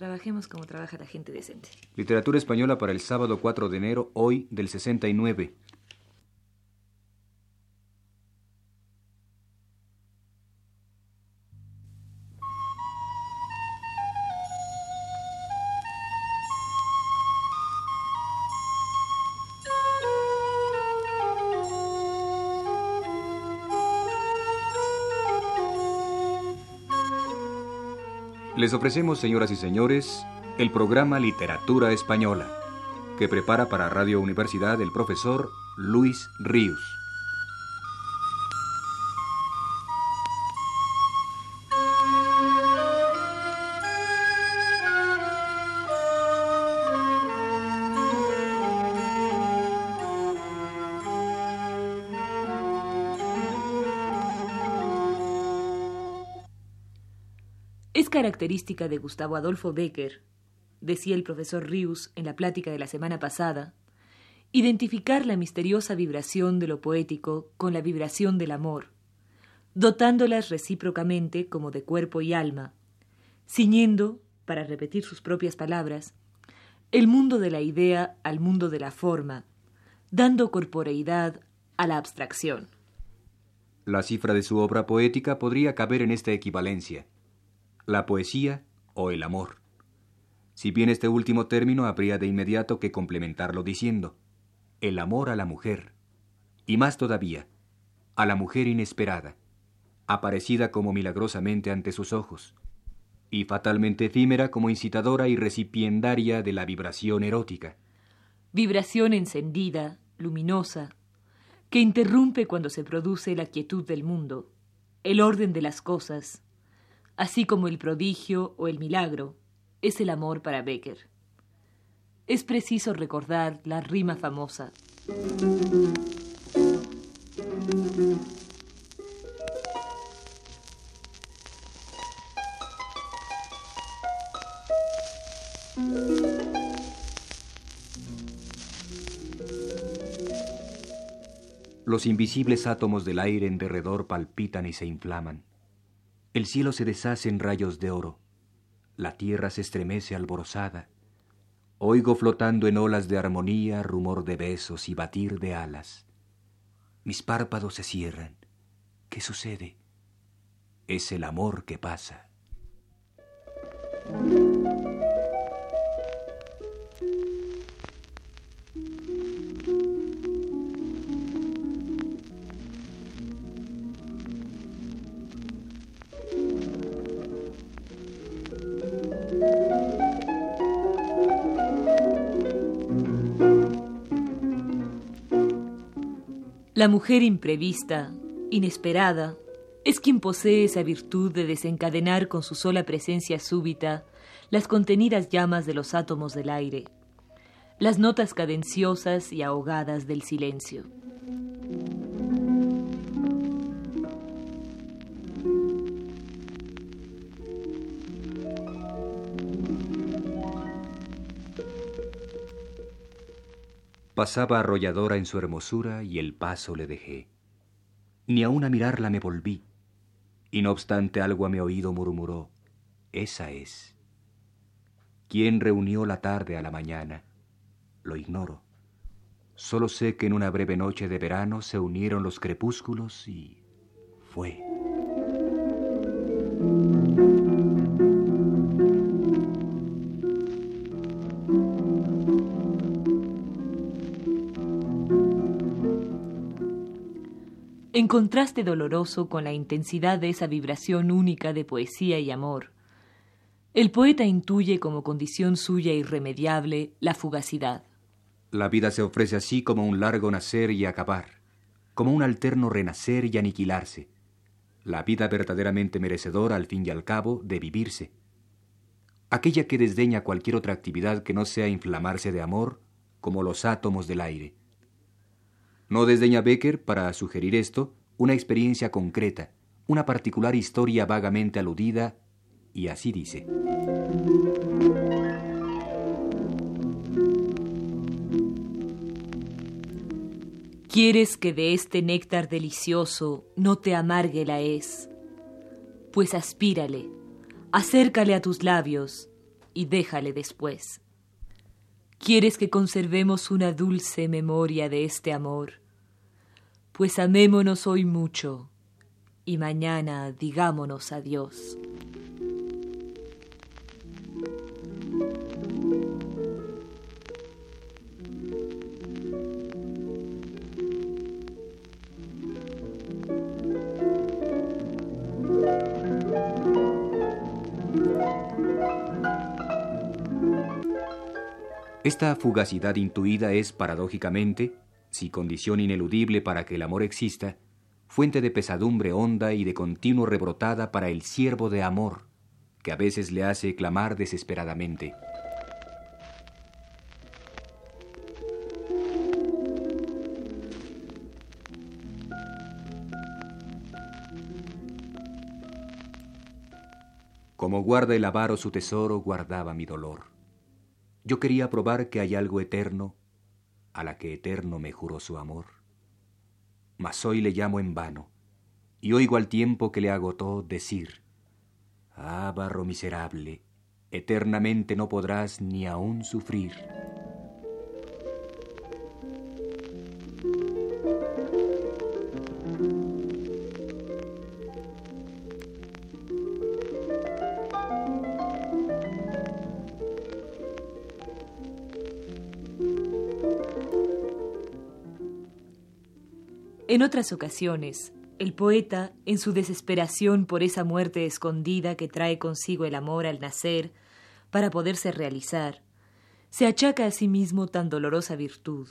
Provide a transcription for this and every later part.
Trabajemos como trabaja la gente decente. Literatura española para el sábado 4 de enero, hoy del 69. Les ofrecemos, señoras y señores, el programa Literatura Española, que prepara para Radio Universidad el profesor Luis Ríos. Es característica de Gustavo Adolfo Becker, decía el profesor Rius en la plática de la semana pasada, identificar la misteriosa vibración de lo poético con la vibración del amor, dotándolas recíprocamente como de cuerpo y alma, ciñendo, para repetir sus propias palabras, el mundo de la idea al mundo de la forma, dando corporeidad a la abstracción. La cifra de su obra poética podría caber en esta equivalencia la poesía o el amor. Si bien este último término habría de inmediato que complementarlo diciendo, el amor a la mujer, y más todavía, a la mujer inesperada, aparecida como milagrosamente ante sus ojos, y fatalmente efímera como incitadora y recipiendaria de la vibración erótica. Vibración encendida, luminosa, que interrumpe cuando se produce la quietud del mundo, el orden de las cosas, así como el prodigio o el milagro, es el amor para Becker. Es preciso recordar la rima famosa. Los invisibles átomos del aire en derredor palpitan y se inflaman. El cielo se deshace en rayos de oro, la tierra se estremece alborozada. Oigo flotando en olas de armonía rumor de besos y batir de alas. Mis párpados se cierran. ¿Qué sucede? Es el amor que pasa. La mujer imprevista, inesperada, es quien posee esa virtud de desencadenar con su sola presencia súbita las contenidas llamas de los átomos del aire, las notas cadenciosas y ahogadas del silencio. Pasaba arrolladora en su hermosura y el paso le dejé. Ni aun a mirarla me volví, y no obstante algo a mi oído murmuró, esa es. ¿Quién reunió la tarde a la mañana? Lo ignoro. Solo sé que en una breve noche de verano se unieron los crepúsculos y fue. Contraste doloroso con la intensidad de esa vibración única de poesía y amor, el poeta intuye como condición suya irremediable la fugacidad. La vida se ofrece así como un largo nacer y acabar, como un alterno renacer y aniquilarse. La vida verdaderamente merecedora, al fin y al cabo, de vivirse. Aquella que desdeña cualquier otra actividad que no sea inflamarse de amor, como los átomos del aire. No desdeña Becker, para sugerir esto, una experiencia concreta, una particular historia vagamente aludida, y así dice. ¿Quieres que de este néctar delicioso no te amargue la es? Pues aspírale, acércale a tus labios, y déjale después. ¿Quieres que conservemos una dulce memoria de este amor? Pues amémonos hoy mucho y mañana digámonos adiós. Esta fugacidad intuida es, paradójicamente, si condición ineludible para que el amor exista, fuente de pesadumbre honda y de continuo rebrotada para el siervo de amor, que a veces le hace clamar desesperadamente. Como guarda el avaro su tesoro, guardaba mi dolor. Yo quería probar que hay algo eterno, a la que eterno me juró su amor. Mas hoy le llamo en vano, y oigo al tiempo que le agotó decir, Ah, barro miserable, eternamente no podrás ni aún sufrir. En otras ocasiones, el poeta, en su desesperación por esa muerte escondida que trae consigo el amor al nacer, para poderse realizar, se achaca a sí mismo tan dolorosa virtud,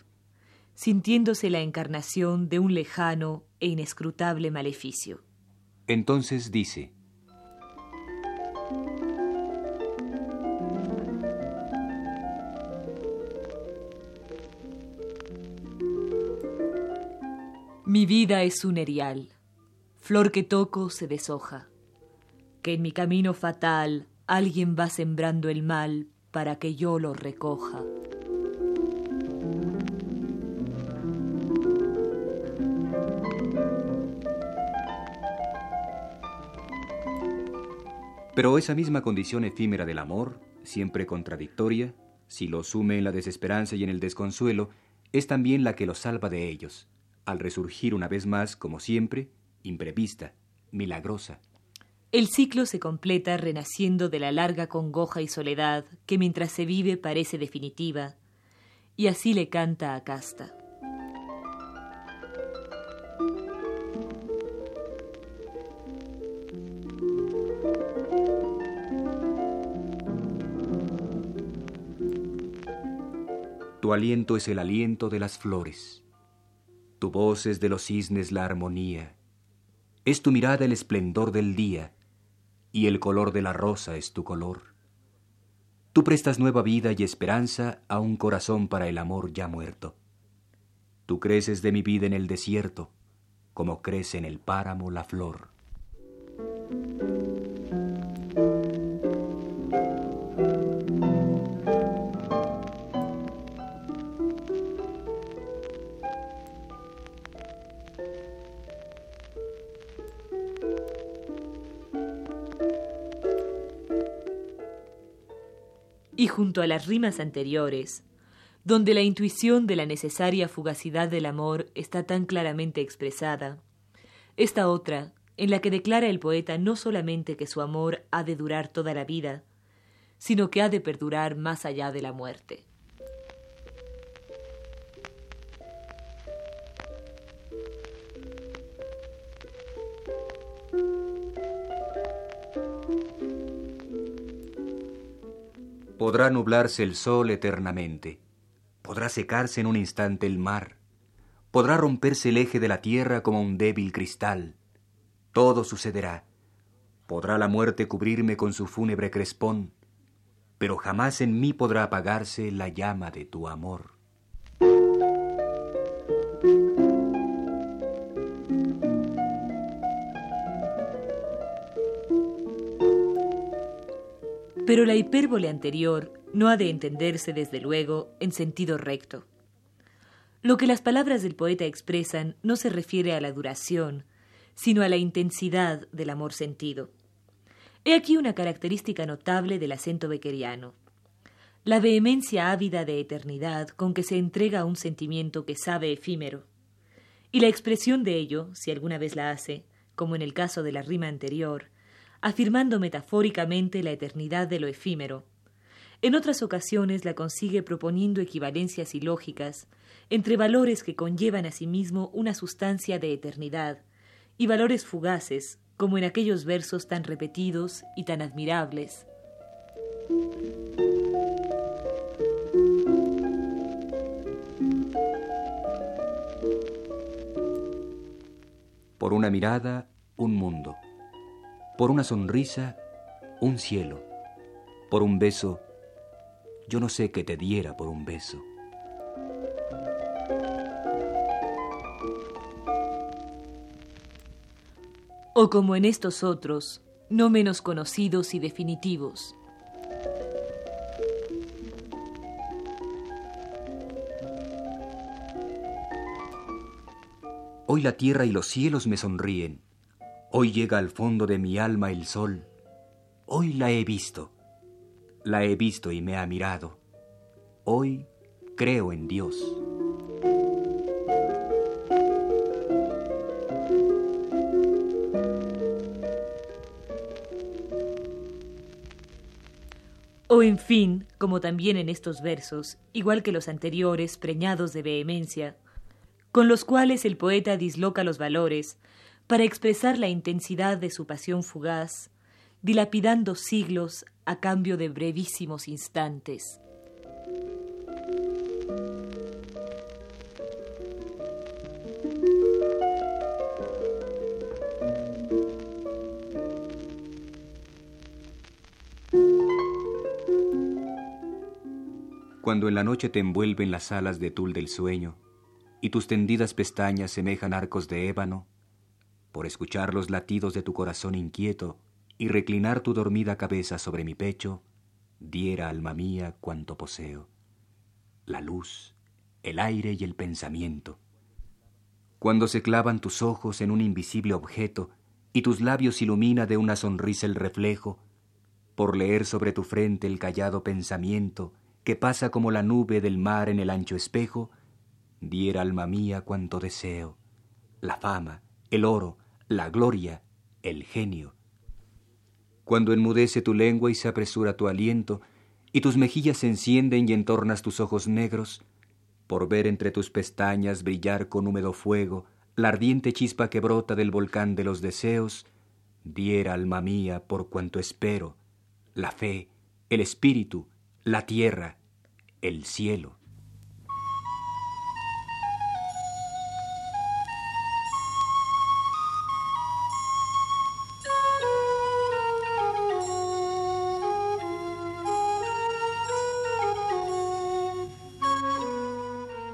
sintiéndose la encarnación de un lejano e inescrutable maleficio. Entonces dice, Mi vida es un erial, flor que toco se deshoja, que en mi camino fatal alguien va sembrando el mal para que yo lo recoja. Pero esa misma condición efímera del amor, siempre contradictoria, si lo sume en la desesperanza y en el desconsuelo, es también la que lo salva de ellos al resurgir una vez más, como siempre, imprevista, milagrosa. El ciclo se completa renaciendo de la larga congoja y soledad que mientras se vive parece definitiva, y así le canta a Casta. Tu aliento es el aliento de las flores tu voz es de los cisnes la armonía, es tu mirada el esplendor del día, y el color de la rosa es tu color. Tú prestas nueva vida y esperanza a un corazón para el amor ya muerto. Tú creces de mi vida en el desierto, como crece en el páramo la flor. Y junto a las rimas anteriores, donde la intuición de la necesaria fugacidad del amor está tan claramente expresada, esta otra, en la que declara el poeta no solamente que su amor ha de durar toda la vida, sino que ha de perdurar más allá de la muerte. Podrá nublarse el sol eternamente, podrá secarse en un instante el mar, podrá romperse el eje de la tierra como un débil cristal. Todo sucederá. Podrá la muerte cubrirme con su fúnebre crespón, pero jamás en mí podrá apagarse la llama de tu amor. Pero la hipérbole anterior no ha de entenderse, desde luego, en sentido recto. Lo que las palabras del poeta expresan no se refiere a la duración, sino a la intensidad del amor sentido. He aquí una característica notable del acento beckeriano. La vehemencia ávida de eternidad con que se entrega a un sentimiento que sabe efímero. Y la expresión de ello, si alguna vez la hace, como en el caso de la rima anterior, afirmando metafóricamente la eternidad de lo efímero. En otras ocasiones la consigue proponiendo equivalencias ilógicas entre valores que conllevan a sí mismo una sustancia de eternidad y valores fugaces, como en aquellos versos tan repetidos y tan admirables. Por una mirada, un mundo. Por una sonrisa, un cielo. Por un beso, yo no sé qué te diera por un beso. O como en estos otros, no menos conocidos y definitivos. Hoy la tierra y los cielos me sonríen. Hoy llega al fondo de mi alma el sol. Hoy la he visto. La he visto y me ha mirado. Hoy creo en Dios. O en fin, como también en estos versos, igual que los anteriores, preñados de vehemencia, con los cuales el poeta disloca los valores para expresar la intensidad de su pasión fugaz, dilapidando siglos a cambio de brevísimos instantes. Cuando en la noche te envuelven las alas de tul del sueño, y tus tendidas pestañas semejan arcos de ébano, por escuchar los latidos de tu corazón inquieto y reclinar tu dormida cabeza sobre mi pecho, diera alma mía cuanto poseo, la luz, el aire y el pensamiento. Cuando se clavan tus ojos en un invisible objeto y tus labios ilumina de una sonrisa el reflejo, por leer sobre tu frente el callado pensamiento que pasa como la nube del mar en el ancho espejo, diera alma mía cuanto deseo, la fama, el oro, la gloria, el genio. Cuando enmudece tu lengua y se apresura tu aliento, y tus mejillas se encienden y entornas tus ojos negros, por ver entre tus pestañas brillar con húmedo fuego la ardiente chispa que brota del volcán de los deseos, diera alma mía por cuanto espero, la fe, el espíritu, la tierra, el cielo.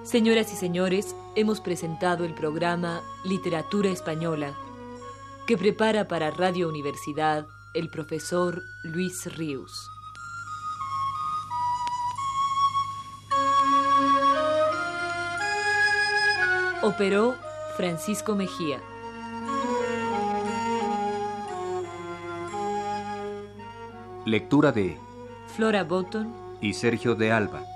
Señoras y señores, hemos presentado el programa Literatura Española, que prepara para Radio Universidad el profesor Luis Ríos. Operó Francisco Mejía. Lectura de Flora Botton y Sergio de Alba.